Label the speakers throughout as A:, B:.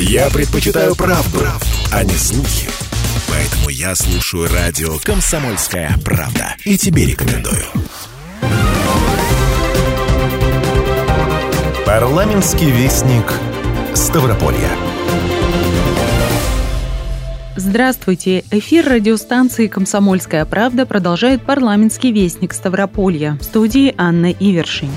A: Я предпочитаю правду, правду, а не слухи. Поэтому я слушаю радио «Комсомольская правда». И тебе рекомендую. Парламентский вестник Ставрополья.
B: Здравствуйте! Эфир радиостанции «Комсомольская правда» продолжает парламентский вестник Ставрополья. В студии Анна Ивершин.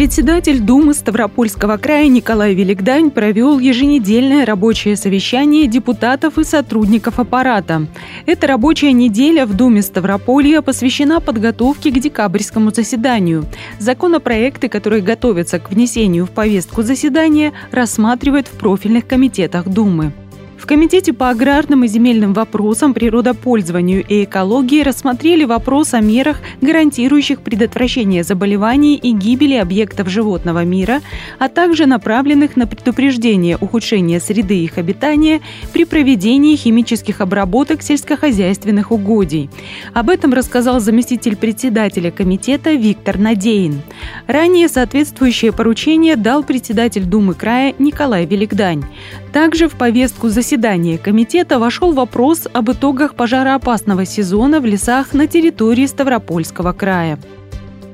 B: Председатель Думы Ставропольского края Николай Великдань провел еженедельное рабочее совещание депутатов и сотрудников аппарата. Эта рабочая неделя в Думе Ставрополья посвящена подготовке к декабрьскому заседанию. Законопроекты, которые готовятся к внесению в повестку заседания, рассматривают в профильных комитетах Думы. В Комитете по аграрным и земельным вопросам, природопользованию и экологии рассмотрели вопрос о мерах, гарантирующих предотвращение заболеваний и гибели объектов животного мира, а также направленных на предупреждение ухудшения среды их обитания при проведении химических обработок сельскохозяйственных угодий. Об этом рассказал заместитель председателя комитета Виктор Надеин. Ранее соответствующее поручение дал председатель Думы края Николай Великдань. Также в повестку заседания комитета вошел вопрос об итогах пожароопасного сезона в лесах на территории Ставропольского края.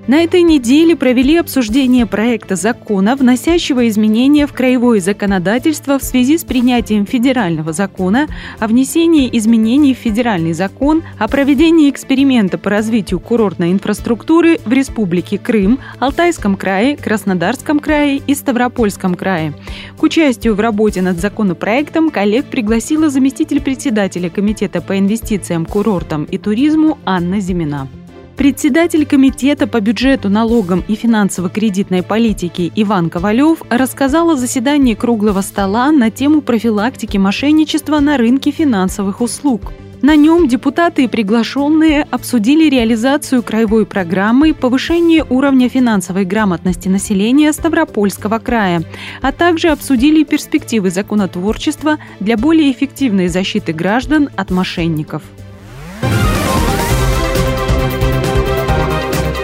B: На этой неделе провели обсуждение проекта закона, вносящего изменения в краевое законодательство в связи с принятием федерального закона о внесении изменений в федеральный закон о проведении эксперимента по развитию курортной инфраструктуры в Республике Крым, Алтайском крае, Краснодарском крае и Ставропольском крае. К участию в работе над законопроектом коллег пригласила заместитель председателя Комитета по инвестициям, курортам и туризму Анна Зимина. Председатель Комитета по бюджету, налогам и финансово-кредитной политике Иван Ковалев рассказал о заседании круглого стола на тему профилактики мошенничества на рынке финансовых услуг. На нем депутаты и приглашенные обсудили реализацию краевой программы повышения уровня финансовой грамотности населения Ставропольского края, а также обсудили перспективы законотворчества для более эффективной защиты граждан от мошенников.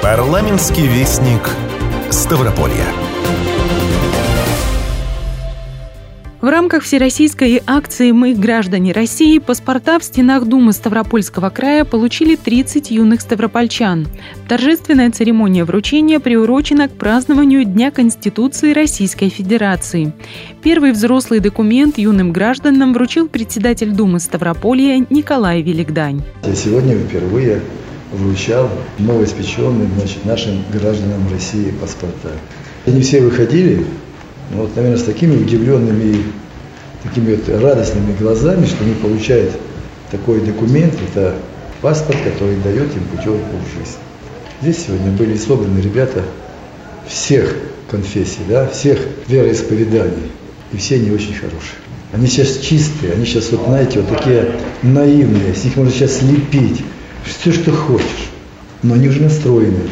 A: Парламентский вестник Ставрополья.
B: В рамках всероссийской акции «Мы, граждане России», паспорта в стенах Думы Ставропольского края получили 30 юных ставропольчан. Торжественная церемония вручения приурочена к празднованию Дня Конституции Российской Федерации. Первый взрослый документ юным гражданам вручил председатель Думы Ставрополья Николай Великдань.
C: Сегодня впервые вручал новоиспеченным значит, нашим гражданам России паспорта. Они все выходили, ну, вот, наверное, с такими удивленными такими вот радостными глазами, что они получают такой документ, это паспорт, который дает им путевку в жизнь. Здесь сегодня были собраны ребята всех конфессий, да, всех вероисповеданий, и все они очень хорошие. Они сейчас чистые, они сейчас, вот знаете, вот такие наивные, с них можно сейчас слепить все, что хочешь. Но они уже настроены.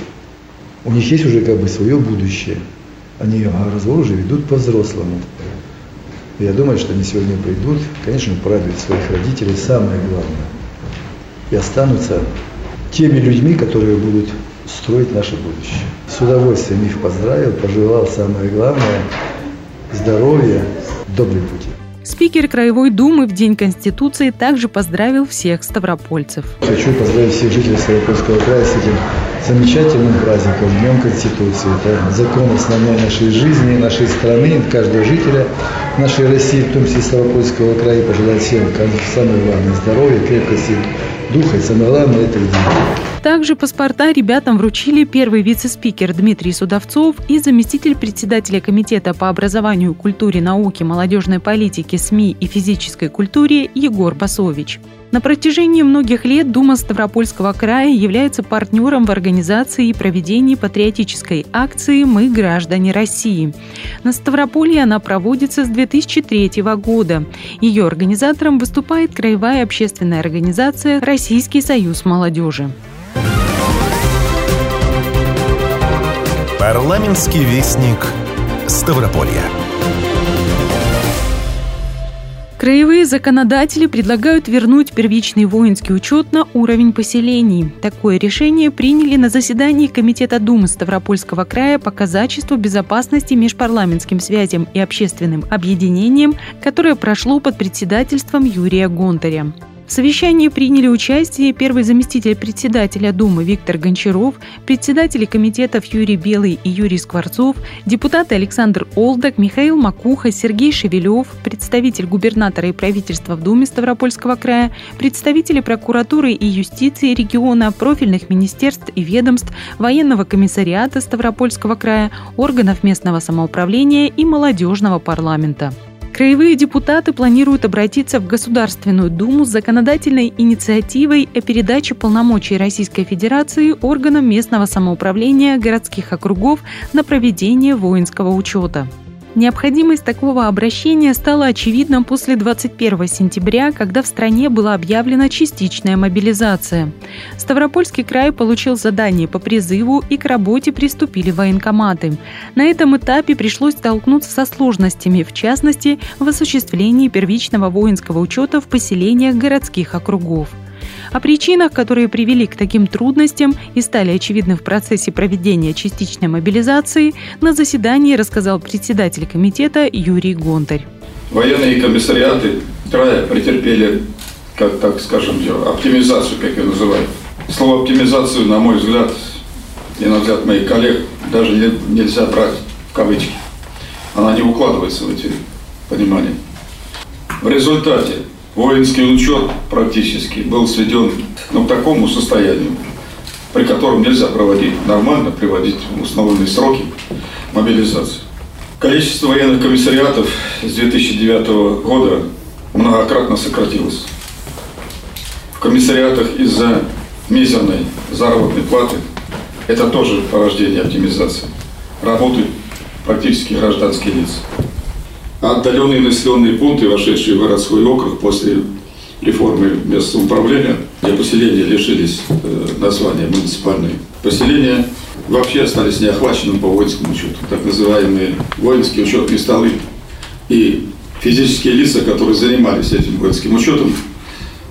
C: У них есть уже как бы свое будущее. Они разговор уже ведут по-взрослому. Я думаю, что они сегодня придут, конечно, порадуют своих родителей, самое главное. И останутся теми людьми, которые будут строить наше будущее. С удовольствием их поздравил, пожелал самое главное – здоровья, добрый пути.
B: Спикер Краевой Думы в День Конституции также поздравил всех ставропольцев.
C: Хочу поздравить всех жителей Ставропольского края с этим замечательным праздником, Днем Конституции. Это закон основной нашей жизни, нашей страны, каждого жителя нашей России, в том числе Ставропольского края. Пожелать всем самое главное здоровья, крепкости духа и самое главное это любви.
B: Также паспорта ребятам вручили первый вице-спикер Дмитрий Судовцов и заместитель председателя Комитета по образованию, культуре, науке, молодежной политике, СМИ и физической культуре Егор Басович. На протяжении многих лет Дума Ставропольского края является партнером в организации и проведении патриотической акции «Мы граждане России». На Ставрополье она проводится с 2003 года. Ее организатором выступает краевая общественная организация «Российский союз молодежи».
A: Парламентский вестник Ставрополья.
B: Краевые законодатели предлагают вернуть первичный воинский учет на уровень поселений. Такое решение приняли на заседании Комитета Думы Ставропольского края по казачеству, безопасности, межпарламентским связям и общественным объединениям, которое прошло под председательством Юрия Гонтаря. В совещании приняли участие первый заместитель председателя Думы Виктор Гончаров, председатели комитетов Юрий Белый и Юрий Скворцов, депутаты Александр Олдак, Михаил Макуха, Сергей Шевелев, представитель губернатора и правительства в Думе Ставропольского края, представители прокуратуры и юстиции региона, профильных министерств и ведомств, военного комиссариата Ставропольского края, органов местного самоуправления и молодежного парламента. Краевые депутаты планируют обратиться в Государственную Думу с законодательной инициативой о передаче полномочий Российской Федерации органам местного самоуправления городских округов на проведение воинского учета. Необходимость такого обращения стала очевидна после 21 сентября, когда в стране была объявлена частичная мобилизация. Ставропольский край получил задание по призыву и к работе приступили военкоматы. На этом этапе пришлось столкнуться со сложностями, в частности, в осуществлении первичного воинского учета в поселениях городских округов. О причинах, которые привели к таким трудностям и стали очевидны в процессе проведения частичной мобилизации, на заседании рассказал председатель комитета Юрий Гонтарь.
D: Военные комиссариаты края претерпели, как так скажем, оптимизацию, как ее называют. Слово оптимизацию, на мой взгляд, и на взгляд моих коллег, даже нельзя брать в кавычки. Она не укладывается в эти понимания. В результате воинский учет практически был сведен ну, к такому состоянию, при котором нельзя проводить нормально, приводить установленные сроки мобилизации. Количество военных комиссариатов с 2009 года многократно сократилось. В комиссариатах из-за мизерной заработной платы это тоже порождение оптимизации. Работают практически гражданские лица отдаленные населенные пункты, вошедшие в городской округ после реформы местного управления, где поселения лишились э, названия муниципальные поселения, вообще остались неохваченными по воинскому учету. Так называемые воинские учетные столы и физические лица, которые занимались этим воинским учетом,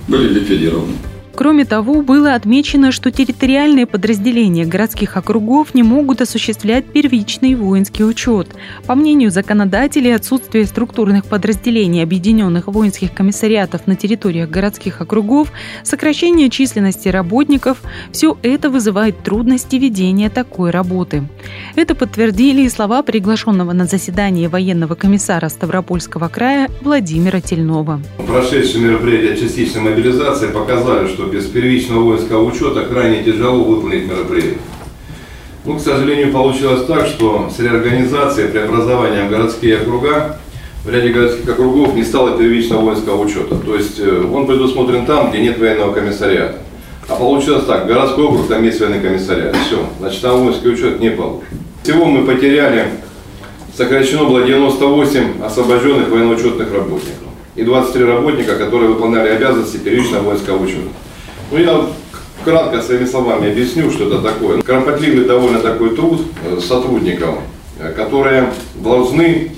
D: были ликвидированы.
B: Кроме того, было отмечено, что территориальные подразделения городских округов не могут осуществлять первичный воинский учет. По мнению законодателей, отсутствие структурных подразделений объединенных воинских комиссариатов на территориях городских округов, сокращение численности работников – все это вызывает трудности ведения такой работы. Это подтвердили и слова приглашенного на заседание военного комиссара Ставропольского края Владимира Тельнова.
E: Прошедшие мероприятия частичной мобилизации показали, что без первичного воинского учета крайне тяжело выполнить мероприятие. Ну, к сожалению, получилось так, что с реорганизацией, преобразованием городские округа, в ряде городских округов не стало первичного воинского учета. То есть э, он предусмотрен там, где нет военного комиссариата. А получилось так, городской округ, там есть военный комиссариат. Все, значит, там воинский учет не получен. Всего мы потеряли, сокращено было 98 освобожденных военно-учетных работников и 23 работника, которые выполняли обязанности первичного воинского учета. Ну, я кратко своими словами объясню, что это такое. Кропотливый довольно такой труд э, сотрудников, э, которые должны,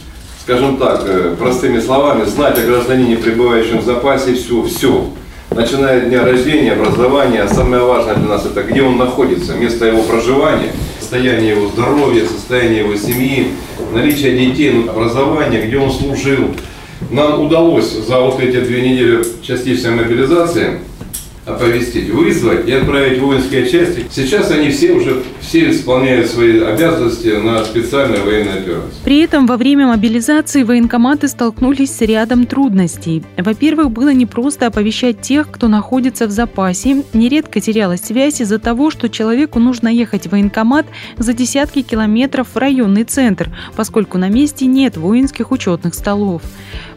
E: скажем так, э, простыми словами, знать о гражданине, пребывающем в запасе, все, все. Начиная от дня рождения, образования, самое важное для нас это где он находится, место его проживания, состояние его здоровья, состояние его семьи, наличие детей, ну, образование, где он служил. Нам удалось за вот эти две недели частичной мобилизации оповестить, вызвать и отправить воинские части. Сейчас они все уже все исполняют свои обязанности на специальной военной операции.
B: При этом во время мобилизации военкоматы столкнулись с рядом трудностей. Во-первых, было непросто оповещать тех, кто находится в запасе. Нередко терялась связь из-за того, что человеку нужно ехать в военкомат за десятки километров в районный центр, поскольку на месте нет воинских учетных столов.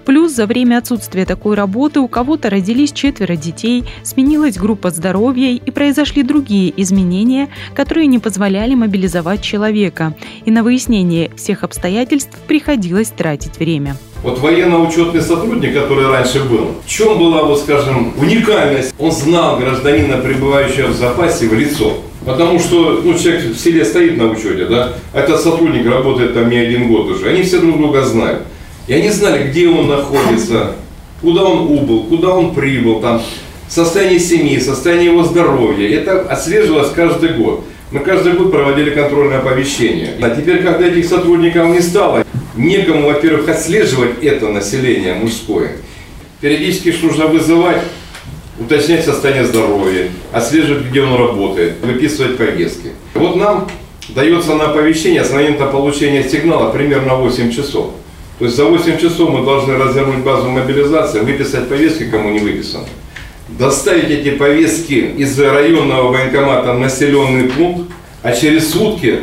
B: Плюс за время отсутствия такой работы у кого-то родились четверо детей, сменилась группа здоровья и произошли другие изменения, которые не позволяли мобилизовать человека. И на выяснение всех обстоятельств приходилось тратить время.
E: Вот военно-учетный сотрудник, который раньше был, в чем была, вот скажем, уникальность? Он знал гражданина, пребывающего в запасе, в лицо. Потому что ну, человек в селе стоит на учете, да, этот сотрудник работает там не один год уже. Они все друг друга знают. И они знали, где он находится, куда он убыл, куда он прибыл, там, состояние семьи, состояние его здоровья. Это отслеживалось каждый год. Мы каждый год проводили контрольное оповещение. А теперь, когда этих сотрудников не стало, некому, во-первых, отслеживать это население мужское. Периодически нужно вызывать, уточнять состояние здоровья, отслеживать, где он работает, выписывать повестки. Вот нам дается на оповещение с момента получения сигнала примерно 8 часов. То есть за 8 часов мы должны развернуть базу мобилизации, выписать повестки, кому не выписано. Доставить эти повестки из районного военкомата в населенный пункт, а через сутки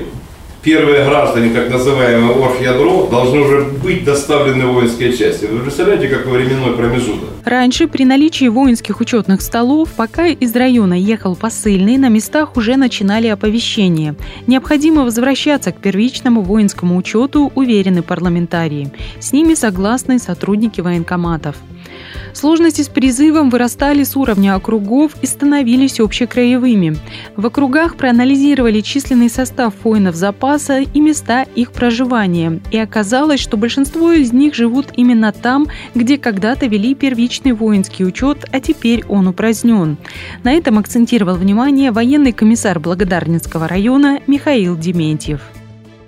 E: первые граждане, так называемые оргядро, должны уже быть доставлены в воинские части. Вы представляете, какой временной промежуток?
B: Раньше при наличии воинских учетных столов, пока из района ехал посыльный, на местах уже начинали оповещение. Необходимо возвращаться к первичному воинскому учету, уверены парламентарии. С ними согласны сотрудники военкоматов. Сложности с призывом вырастали с уровня округов и становились общекраевыми. В округах проанализировали численный состав воинов запаса и места их проживания. И оказалось, что большинство из них живут именно там, где когда-то вели первичный воинский учет, а теперь он упразднен. На этом акцентировал внимание военный комиссар Благодарницкого района Михаил Дементьев.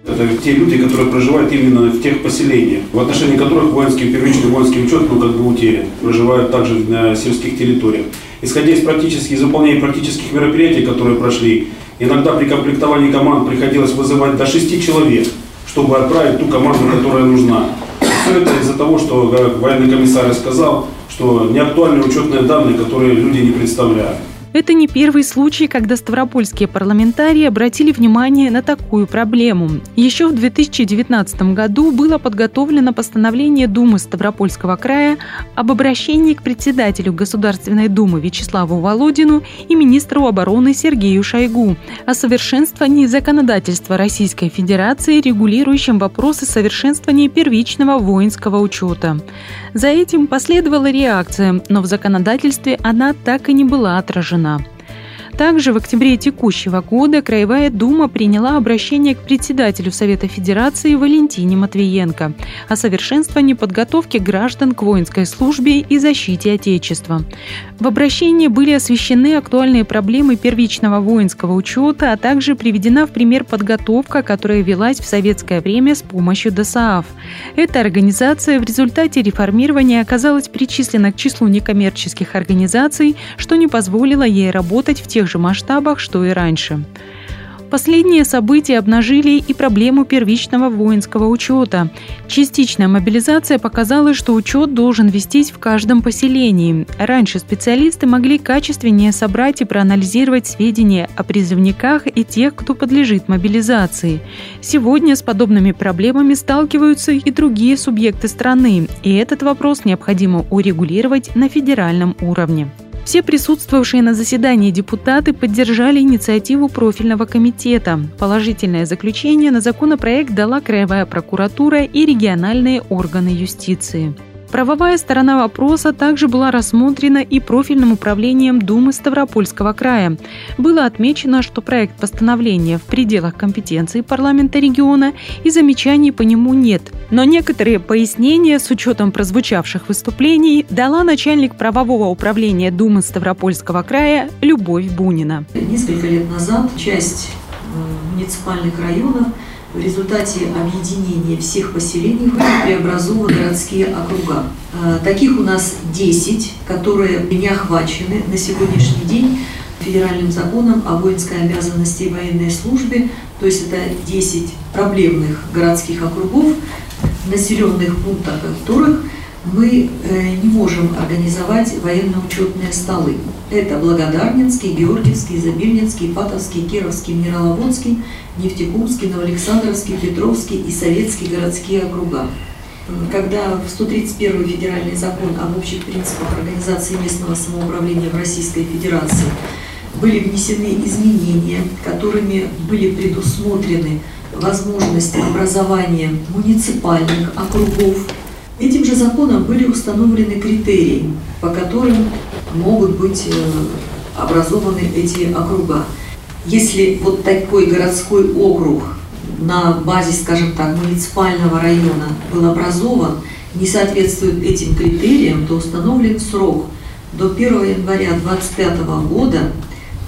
F: Это те люди, которые проживают именно в тех поселениях, в отношении которых воинский, первичный воинский учет ну, как бы утерян, проживают также на сельских территориях. Исходя из практических, из выполнения практических мероприятий, которые прошли, иногда при комплектовании команд приходилось вызывать до 6 человек, чтобы отправить ту команду, которая нужна. Все это из-за того, что, как военный комиссар сказал, что неактуальные учетные данные, которые люди не представляют.
B: Это не первый случай, когда ставропольские парламентарии обратили внимание на такую проблему. Еще в 2019 году было подготовлено постановление Думы Ставропольского края об обращении к председателю Государственной Думы Вячеславу Володину и министру обороны Сергею Шойгу о совершенствовании законодательства Российской Федерации, регулирующем вопросы совершенствования первичного воинского учета. За этим последовала реакция, но в законодательстве она так и не была отражена страна. Также в октябре текущего года Краевая Дума приняла обращение к председателю Совета Федерации Валентине Матвиенко о совершенствовании подготовки граждан к воинской службе и защите Отечества. В обращении были освещены актуальные проблемы первичного воинского учета, а также приведена в пример подготовка, которая велась в советское время с помощью ДОСААФ. Эта организация в результате реформирования оказалась причислена к числу некоммерческих организаций, что не позволило ей работать в тех тех же масштабах, что и раньше. Последние события обнажили и проблему первичного воинского учета. Частичная мобилизация показала, что учет должен вестись в каждом поселении. Раньше специалисты могли качественнее собрать и проанализировать сведения о призывниках и тех, кто подлежит мобилизации. Сегодня с подобными проблемами сталкиваются и другие субъекты страны, и этот вопрос необходимо урегулировать на федеральном уровне. Все присутствовавшие на заседании депутаты поддержали инициативу профильного комитета. Положительное заключение на законопроект дала Краевая прокуратура и региональные органы юстиции. Правовая сторона вопроса также была рассмотрена и профильным управлением Думы Ставропольского края. Было отмечено, что проект постановления в пределах компетенции парламента региона и замечаний по нему нет. Но некоторые пояснения с учетом прозвучавших выступлений дала начальник правового управления Думы Ставропольского края Любовь Бунина.
G: Несколько лет назад часть э, муниципальных районов в результате объединения всех поселений были преобразованы городские округа. Э, таких у нас 10, которые не охвачены на сегодняшний день федеральным законом о воинской обязанности и военной службе, то есть это 10 проблемных городских округов, населенных пунктах которых мы э, не можем организовать военно-учетные столы. Это Благодарнинский, Георгиевский, Забильнинский, Патовский, Кировский, Мироловодский, Нефтекумский, Новоалександровский, Петровский и Советский городские округа. Когда в 131 федеральный закон об общих принципах организации местного самоуправления в Российской Федерации были внесены изменения, которыми были предусмотрены возможность образования муниципальных округов Этим же законом были установлены критерии, по которым могут быть э, образованы эти округа. Если вот такой городской округ на базе, скажем так, муниципального района был образован, не соответствуют этим критериям, то установлен срок до 1 января 2025 года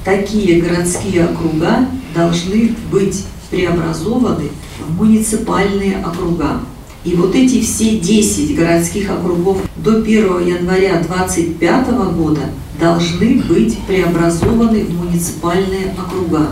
G: такие городские округа должны быть преобразованы в муниципальные округа. И вот эти все 10 городских округов до 1 января 2025 года должны быть преобразованы в муниципальные округа.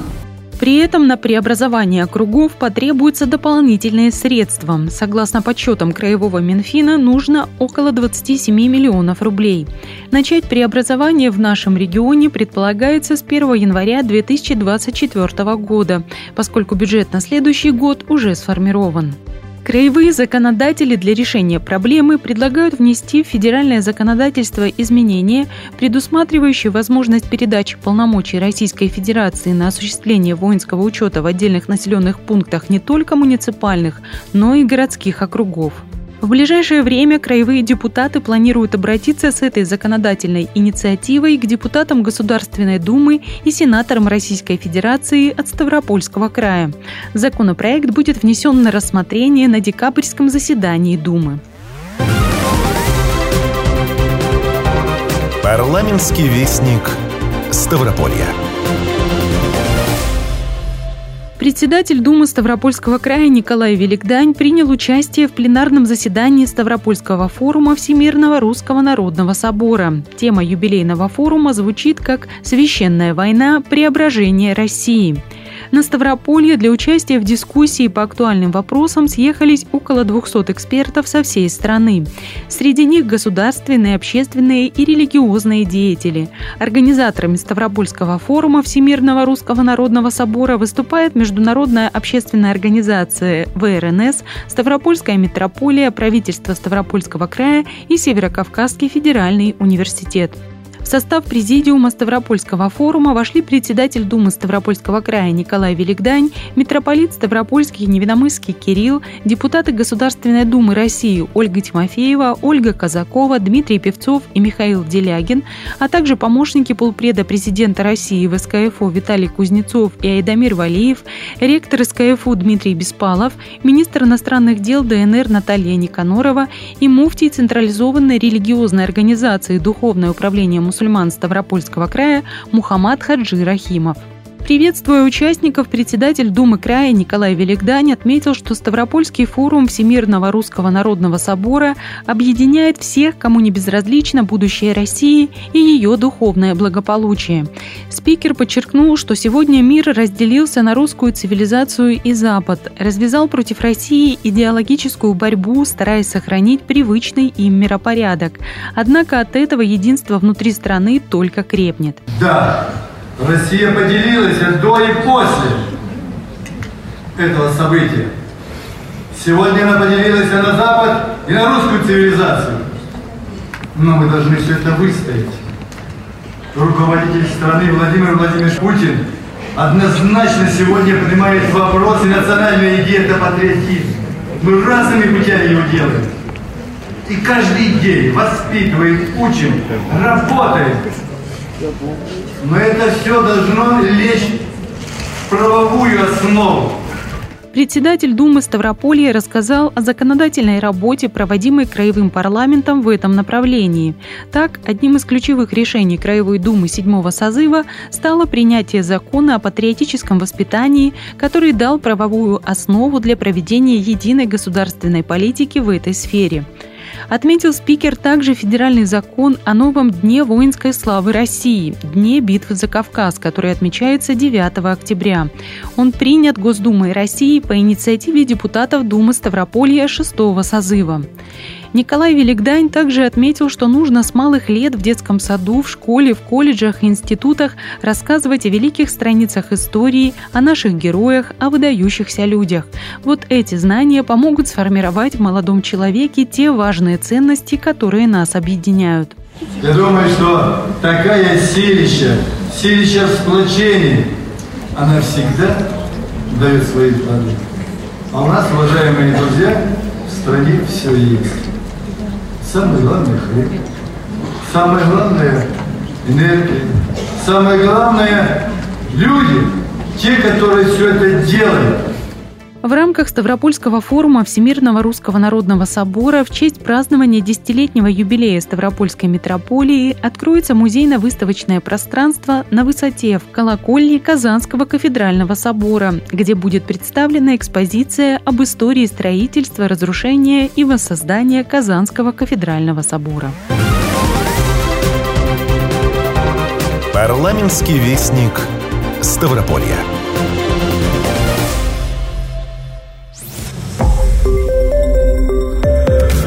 B: При этом на преобразование округов потребуются дополнительные средства. Согласно подсчетам Краевого Минфина, нужно около 27 миллионов рублей. Начать преобразование в нашем регионе предполагается с 1 января 2024 года, поскольку бюджет на следующий год уже сформирован. Краевые законодатели для решения проблемы предлагают внести в федеральное законодательство изменения, предусматривающие возможность передачи полномочий Российской Федерации на осуществление воинского учета в отдельных населенных пунктах не только муниципальных, но и городских округов. В ближайшее время краевые депутаты планируют обратиться с этой законодательной инициативой к депутатам Государственной Думы и сенаторам Российской Федерации от Ставропольского края. Законопроект будет внесен на рассмотрение на декабрьском заседании Думы.
A: Парламентский вестник Ставрополья.
B: Председатель Думы Ставропольского края Николай Великдань принял участие в пленарном заседании Ставропольского форума Всемирного Русского Народного Собора. Тема юбилейного форума звучит как «Священная война. Преображение России». На Ставрополье для участия в дискуссии по актуальным вопросам съехались около 200 экспертов со всей страны. Среди них государственные, общественные и религиозные деятели. Организаторами Ставропольского форума Всемирного Русского Народного Собора выступает Международная общественная организация ВРНС, Ставропольская метрополия, правительство Ставропольского края и Северокавказский федеральный университет. В состав президиума Ставропольского форума вошли председатель Думы Ставропольского края Николай Великдань, митрополит Ставропольский Невиномысский Кирилл, депутаты Государственной Думы России Ольга Тимофеева, Ольга Казакова, Дмитрий Певцов и Михаил Делягин, а также помощники полпреда президента России в СКФУ Виталий Кузнецов и Айдамир Валиев, ректор СКФУ Дмитрий Беспалов, министр иностранных дел ДНР Наталья Никанорова и муфтий централизованной религиозной организации Духовное управление мусульман Ставропольского края Мухаммад Хаджи Рахимов. Приветствуя участников, председатель Думы края Николай Великдань отметил, что Ставропольский форум Всемирного Русского Народного Собора объединяет всех, кому не безразлично будущее России и ее духовное благополучие. Спикер подчеркнул, что сегодня мир разделился на русскую цивилизацию и Запад, развязал против России идеологическую борьбу, стараясь сохранить привычный им миропорядок. Однако от этого единство внутри страны только крепнет.
H: Да, Россия поделилась до и после этого события. Сегодня она поделилась на Запад, и на русскую цивилизацию. Но мы должны все это выстоять. Руководитель страны Владимир Владимирович Путин однозначно сегодня поднимает вопросы национальной идеи это патриотизм. Мы разными путями его делаем. И каждый день воспитываем, учим, работаем но это все должно лечь в правовую основу.
B: Председатель Думы Ставрополья рассказал о законодательной работе, проводимой Краевым парламентом в этом направлении. Так, одним из ключевых решений Краевой Думы седьмого созыва стало принятие закона о патриотическом воспитании, который дал правовую основу для проведения единой государственной политики в этой сфере. Отметил спикер также федеральный закон о новом Дне воинской славы России, Дне битвы за Кавказ, который отмечается 9 октября. Он принят Госдумой России по инициативе депутатов Думы Ставрополья 6 созыва. Николай Великдань также отметил, что нужно с малых лет в детском саду, в школе, в колледжах и институтах рассказывать о великих страницах истории, о наших героях, о выдающихся людях. Вот эти знания помогут сформировать в молодом человеке те важные ценности, которые нас объединяют.
H: Я думаю, что такая силища, силища в сплочении, она всегда дает свои плоды. А у нас, уважаемые друзья, в стране все есть. Самое главное – хлеб. Самое главное – энергия. Самое главное – люди, те, которые все это делают.
B: В рамках Ставропольского форума Всемирного русского народного собора в честь празднования десятилетнего юбилея Ставропольской митрополии откроется музейно-выставочное пространство на высоте в колокольне Казанского кафедрального собора, где будет представлена экспозиция об истории строительства, разрушения и воссоздания Казанского кафедрального собора.
A: Парламентский вестник Ставрополья.